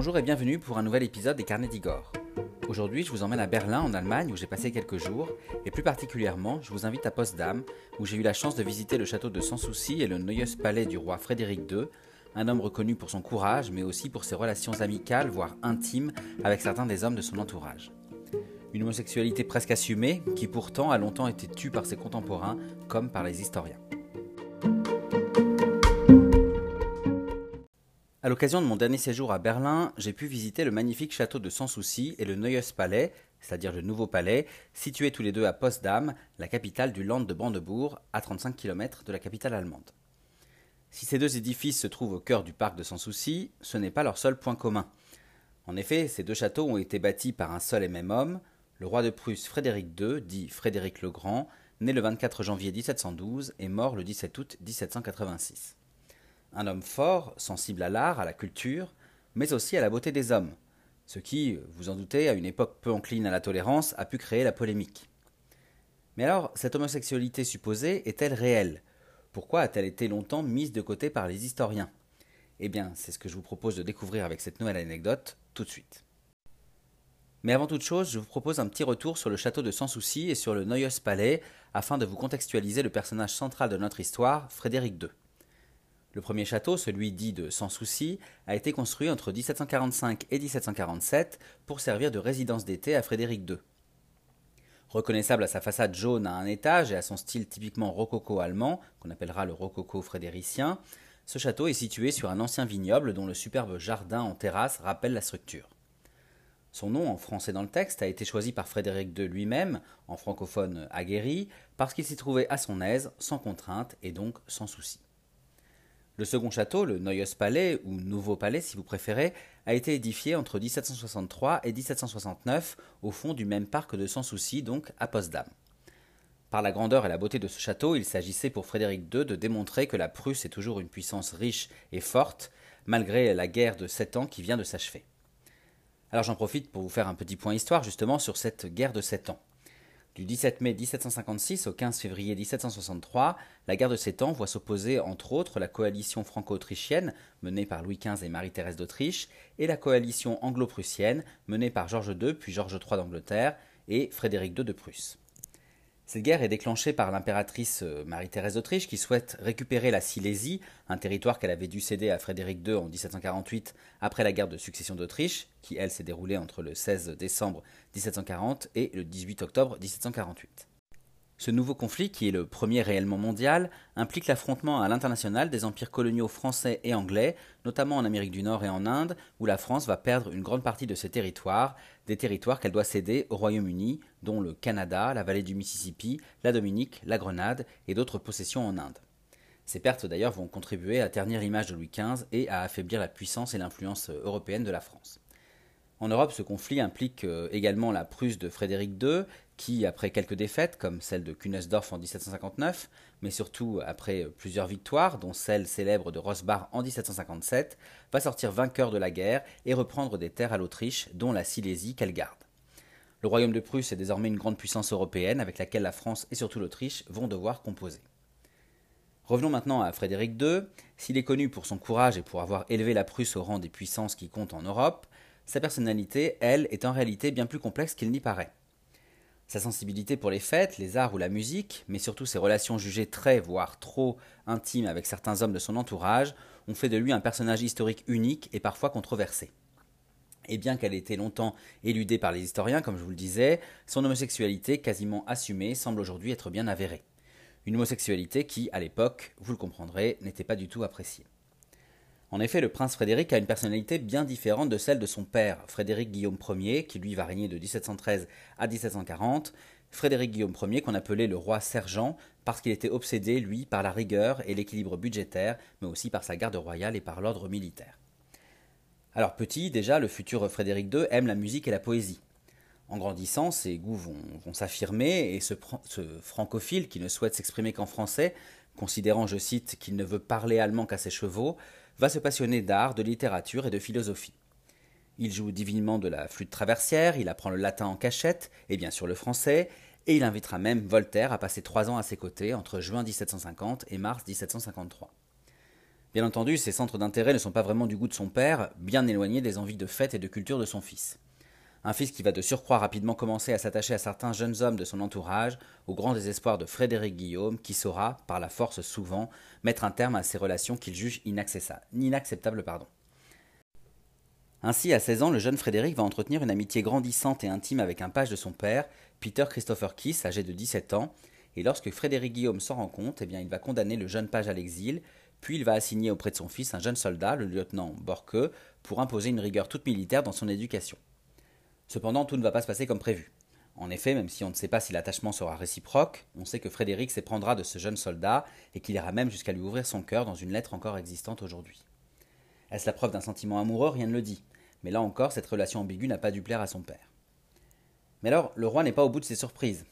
Bonjour et bienvenue pour un nouvel épisode des Carnets d'Igor. Aujourd'hui, je vous emmène à Berlin, en Allemagne, où j'ai passé quelques jours, et plus particulièrement, je vous invite à Potsdam, où j'ai eu la chance de visiter le château de Sans Souci et le Neues Palais du roi Frédéric II, un homme reconnu pour son courage, mais aussi pour ses relations amicales, voire intimes, avec certains des hommes de son entourage. Une homosexualité presque assumée, qui pourtant a longtemps été tue par ses contemporains, comme par les historiens. À l'occasion de mon dernier séjour à Berlin, j'ai pu visiter le magnifique château de Sans Souci et le Neues Palais, c'est-à-dire le nouveau palais, situés tous les deux à Potsdam, la capitale du Land de Brandebourg, à 35 km de la capitale allemande. Si ces deux édifices se trouvent au cœur du parc de Sans Souci, ce n'est pas leur seul point commun. En effet, ces deux châteaux ont été bâtis par un seul et même homme, le roi de Prusse Frédéric II, dit Frédéric le Grand, né le 24 janvier 1712 et mort le 17 août 1786 un homme fort, sensible à l'art, à la culture, mais aussi à la beauté des hommes, ce qui, vous en doutez, à une époque peu encline à la tolérance, a pu créer la polémique. Mais alors, cette homosexualité supposée est-elle réelle? Pourquoi a-t-elle été longtemps mise de côté par les historiens? Eh bien, c'est ce que je vous propose de découvrir avec cette nouvelle anecdote tout de suite. Mais avant toute chose, je vous propose un petit retour sur le château de Sans Souci et sur le Neues Palais, afin de vous contextualiser le personnage central de notre histoire, Frédéric II. Le premier château, celui dit de Sans Souci, a été construit entre 1745 et 1747 pour servir de résidence d'été à Frédéric II. Reconnaissable à sa façade jaune à un étage et à son style typiquement rococo allemand, qu'on appellera le rococo frédéricien, ce château est situé sur un ancien vignoble dont le superbe jardin en terrasse rappelle la structure. Son nom en français dans le texte a été choisi par Frédéric II lui-même, en francophone aguerri, parce qu'il s'y trouvait à son aise, sans contrainte et donc sans souci. Le second château, le Neues Palais, ou Nouveau Palais si vous préférez, a été édifié entre 1763 et 1769 au fond du même parc de Sans Souci, donc à Potsdam. Par la grandeur et la beauté de ce château, il s'agissait pour Frédéric II de démontrer que la Prusse est toujours une puissance riche et forte, malgré la guerre de sept ans qui vient de s'achever. Alors j'en profite pour vous faire un petit point histoire justement sur cette guerre de sept ans. Du 17 mai 1756 au 15 février 1763, la guerre de Sept Ans voit s'opposer entre autres la coalition franco-autrichienne menée par Louis XV et Marie-Thérèse d'Autriche et la coalition anglo-prussienne menée par Georges II puis Georges III d'Angleterre et Frédéric II de Prusse. Cette guerre est déclenchée par l'impératrice euh, Marie-Thérèse d'Autriche qui souhaite récupérer la Silésie, un territoire qu'elle avait dû céder à Frédéric II en 1748 après la guerre de succession d'Autriche, qui elle s'est déroulée entre le 16 décembre 1740 et le 18 octobre 1748. Ce nouveau conflit, qui est le premier réellement mondial, implique l'affrontement à l'international des empires coloniaux français et anglais, notamment en Amérique du Nord et en Inde, où la France va perdre une grande partie de ses territoires, des territoires qu'elle doit céder au Royaume-Uni, dont le Canada, la vallée du Mississippi, la Dominique, la Grenade et d'autres possessions en Inde. Ces pertes d'ailleurs vont contribuer à ternir l'image de Louis XV et à affaiblir la puissance et l'influence européenne de la France. En Europe, ce conflit implique euh, également la Prusse de Frédéric II, qui, après quelques défaites, comme celle de Kunersdorf en 1759, mais surtout après plusieurs victoires, dont celle célèbre de Rosbach en 1757, va sortir vainqueur de la guerre et reprendre des terres à l'Autriche, dont la Silésie qu'elle garde. Le royaume de Prusse est désormais une grande puissance européenne avec laquelle la France et surtout l'Autriche vont devoir composer. Revenons maintenant à Frédéric II. S'il est connu pour son courage et pour avoir élevé la Prusse au rang des puissances qui comptent en Europe, sa personnalité, elle, est en réalité bien plus complexe qu'il n'y paraît. Sa sensibilité pour les fêtes, les arts ou la musique, mais surtout ses relations jugées très, voire trop intimes avec certains hommes de son entourage, ont fait de lui un personnage historique unique et parfois controversé. Et bien qu'elle ait été longtemps éludée par les historiens, comme je vous le disais, son homosexualité, quasiment assumée, semble aujourd'hui être bien avérée. Une homosexualité qui, à l'époque, vous le comprendrez, n'était pas du tout appréciée. En effet, le prince Frédéric a une personnalité bien différente de celle de son père, Frédéric Guillaume Ier, qui lui va régner de 1713 à 1740, Frédéric Guillaume Ier qu'on appelait le roi sergent, parce qu'il était obsédé, lui, par la rigueur et l'équilibre budgétaire, mais aussi par sa garde royale et par l'ordre militaire. Alors petit, déjà, le futur Frédéric II aime la musique et la poésie. En grandissant, ses goûts vont, s'affirmer et ce, ce francophile qui ne souhaite s'exprimer qu'en français, considérant, je cite, qu'il ne veut parler allemand qu'à ses chevaux, va se passionner d'art, de littérature et de philosophie. Il joue divinement de la flûte traversière, il apprend le latin en cachette, et bien sûr le français, et il invitera même Voltaire à passer trois ans à ses côtés entre juin 1750 et mars 1753. Bien entendu, ces centres d'intérêt ne sont pas vraiment du goût de son père, bien éloignés des envies de fête et de culture de son fils. Un fils qui va de surcroît rapidement commencer à s'attacher à certains jeunes hommes de son entourage, au grand désespoir de Frédéric Guillaume, qui saura, par la force souvent, mettre un terme à ces relations qu'il juge inacceptables. Pardon. Ainsi, à 16 ans, le jeune Frédéric va entretenir une amitié grandissante et intime avec un page de son père, Peter Christopher Kiss, âgé de 17 ans, et lorsque Frédéric Guillaume s'en rend compte, eh bien, il va condamner le jeune page à l'exil, puis il va assigner auprès de son fils un jeune soldat, le lieutenant Borque, pour imposer une rigueur toute militaire dans son éducation. Cependant, tout ne va pas se passer comme prévu. En effet, même si on ne sait pas si l'attachement sera réciproque, on sait que Frédéric s'éprendra de ce jeune soldat et qu'il ira même jusqu'à lui ouvrir son cœur dans une lettre encore existante aujourd'hui. Est-ce la preuve d'un sentiment amoureux? Rien ne le dit. Mais là encore, cette relation ambiguë n'a pas dû plaire à son père. Mais alors, le roi n'est pas au bout de ses surprises.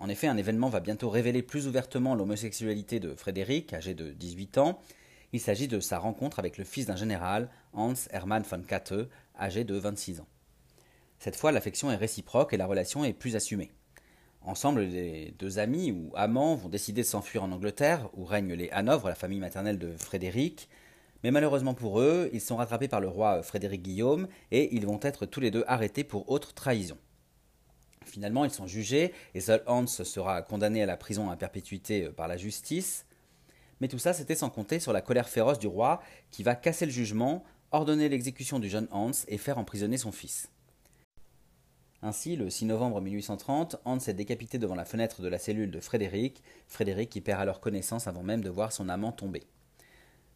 En effet, un événement va bientôt révéler plus ouvertement l'homosexualité de Frédéric, âgé de 18 ans. Il s'agit de sa rencontre avec le fils d'un général, Hans Hermann von Katte, âgé de 26 ans. Cette fois, l'affection est réciproque et la relation est plus assumée. Ensemble, les deux amis ou amants vont décider de s'enfuir en Angleterre, où règnent les Hanovre, la famille maternelle de Frédéric. Mais malheureusement pour eux, ils sont rattrapés par le roi Frédéric Guillaume et ils vont être tous les deux arrêtés pour autre trahison. Finalement, ils sont jugés et seul Hans sera condamné à la prison à perpétuité par la justice. Mais tout ça, c'était sans compter sur la colère féroce du roi qui va casser le jugement, ordonner l'exécution du jeune Hans et faire emprisonner son fils. Ainsi, le 6 novembre 1830, Hans est décapité devant la fenêtre de la cellule de Frédéric, Frédéric qui perd alors connaissance avant même de voir son amant tomber.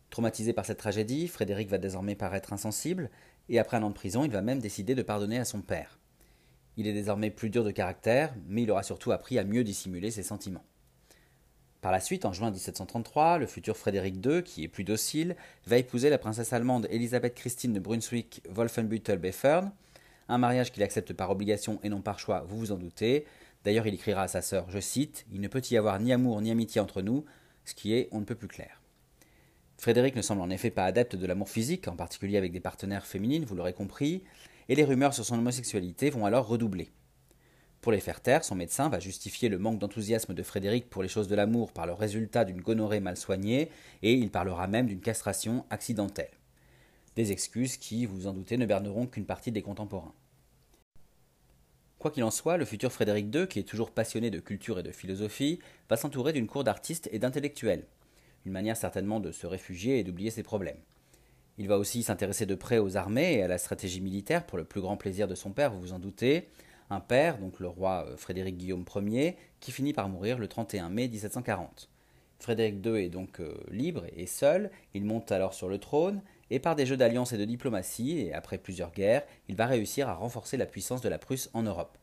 Traumatisé par cette tragédie, Frédéric va désormais paraître insensible, et après un an de prison, il va même décider de pardonner à son père. Il est désormais plus dur de caractère, mais il aura surtout appris à mieux dissimuler ses sentiments. Par la suite, en juin 1733, le futur Frédéric II, qui est plus docile, va épouser la princesse allemande Elisabeth Christine de Brunswick-Wolfenbüttel-Beffern, un mariage qu'il accepte par obligation et non par choix, vous vous en doutez. D'ailleurs, il écrira à sa sœur, je cite, Il ne peut y avoir ni amour ni amitié entre nous, ce qui est on ne peut plus clair. Frédéric ne semble en effet pas adepte de l'amour physique, en particulier avec des partenaires féminines, vous l'aurez compris, et les rumeurs sur son homosexualité vont alors redoubler. Pour les faire taire, son médecin va justifier le manque d'enthousiasme de Frédéric pour les choses de l'amour par le résultat d'une gonorrhée mal soignée, et il parlera même d'une castration accidentelle des excuses qui, vous en doutez, ne berneront qu'une partie des contemporains. Quoi qu'il en soit, le futur Frédéric II, qui est toujours passionné de culture et de philosophie, va s'entourer d'une cour d'artistes et d'intellectuels, une manière certainement de se réfugier et d'oublier ses problèmes. Il va aussi s'intéresser de près aux armées et à la stratégie militaire pour le plus grand plaisir de son père, vous vous en doutez, un père, donc le roi euh, Frédéric Guillaume Ier, qui finit par mourir le 31 mai 1740. Frédéric II est donc euh, libre et seul, il monte alors sur le trône, et par des jeux d'alliance et de diplomatie, et après plusieurs guerres, il va réussir à renforcer la puissance de la Prusse en Europe.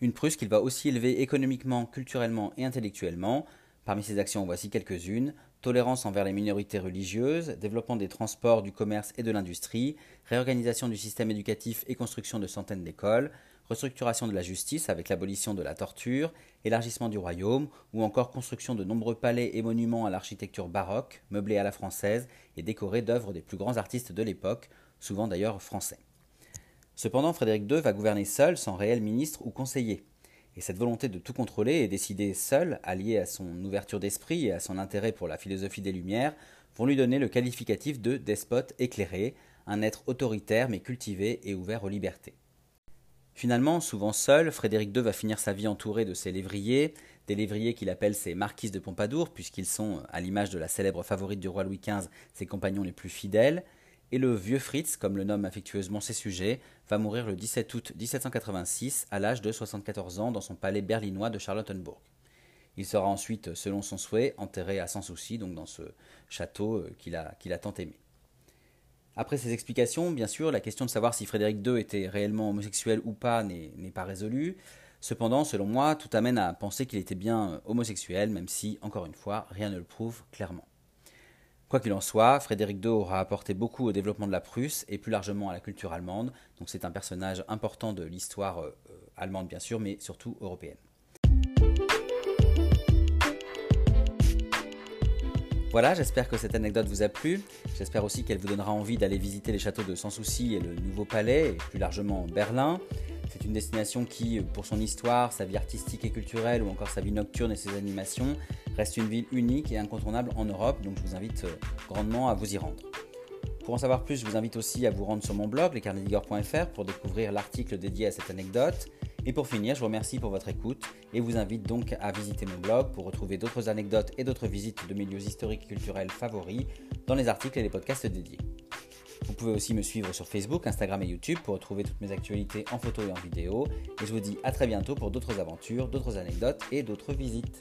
Une Prusse qu'il va aussi élever économiquement, culturellement et intellectuellement. Parmi ses actions, voici quelques-unes tolérance envers les minorités religieuses, développement des transports, du commerce et de l'industrie, réorganisation du système éducatif et construction de centaines d'écoles, restructuration de la justice avec l'abolition de la torture, élargissement du royaume, ou encore construction de nombreux palais et monuments à l'architecture baroque, meublés à la française et décorés d'œuvres des plus grands artistes de l'époque, souvent d'ailleurs français. Cependant, Frédéric II va gouverner seul, sans réel ministre ou conseiller. Et cette volonté de tout contrôler et décider seul, alliée à son ouverture d'esprit et à son intérêt pour la philosophie des Lumières, vont lui donner le qualificatif de despote éclairé, un être autoritaire mais cultivé et ouvert aux libertés. Finalement, souvent seul, Frédéric II va finir sa vie entouré de ses lévriers, des lévriers qu'il appelle ses marquises de Pompadour, puisqu'ils sont, à l'image de la célèbre favorite du roi Louis XV, ses compagnons les plus fidèles, et le vieux Fritz, comme le nomment affectueusement ses sujets, va mourir le 17 août 1786 à l'âge de 74 ans dans son palais berlinois de Charlottenburg. Il sera ensuite, selon son souhait, enterré à Sans Souci, donc dans ce château euh, qu'il a, qu'il a tant aimé. Après ces explications, bien sûr, la question de savoir si Frédéric II était réellement homosexuel ou pas n'est pas résolue. Cependant, selon moi, tout amène à penser qu'il était bien homosexuel, même si, encore une fois, rien ne le prouve clairement. Quoi qu'il en soit, Frédéric II aura apporté beaucoup au développement de la Prusse et plus largement à la culture allemande, donc c'est un personnage important de l'histoire euh, allemande bien sûr, mais surtout européenne. Voilà, j'espère que cette anecdote vous a plu. J'espère aussi qu'elle vous donnera envie d'aller visiter les châteaux de Sans Souci et le Nouveau Palais, et plus largement Berlin. C'est une destination qui, pour son histoire, sa vie artistique et culturelle, ou encore sa vie nocturne et ses animations, reste une ville unique et incontournable en Europe, donc je vous invite euh, grandement à vous y rendre. Pour en savoir plus, je vous invite aussi à vous rendre sur mon blog, lescarnedigore.fr, pour découvrir l'article dédié à cette anecdote. Et pour finir, je vous remercie pour votre écoute et vous invite donc à visiter mon blog pour retrouver d'autres anecdotes et d'autres visites de milieux historiques et culturels favoris dans les articles et les podcasts dédiés. Vous pouvez aussi me suivre sur Facebook, Instagram et YouTube pour retrouver toutes mes actualités en photo et en vidéo. Et je vous dis à très bientôt pour d'autres aventures, d'autres anecdotes et d'autres visites.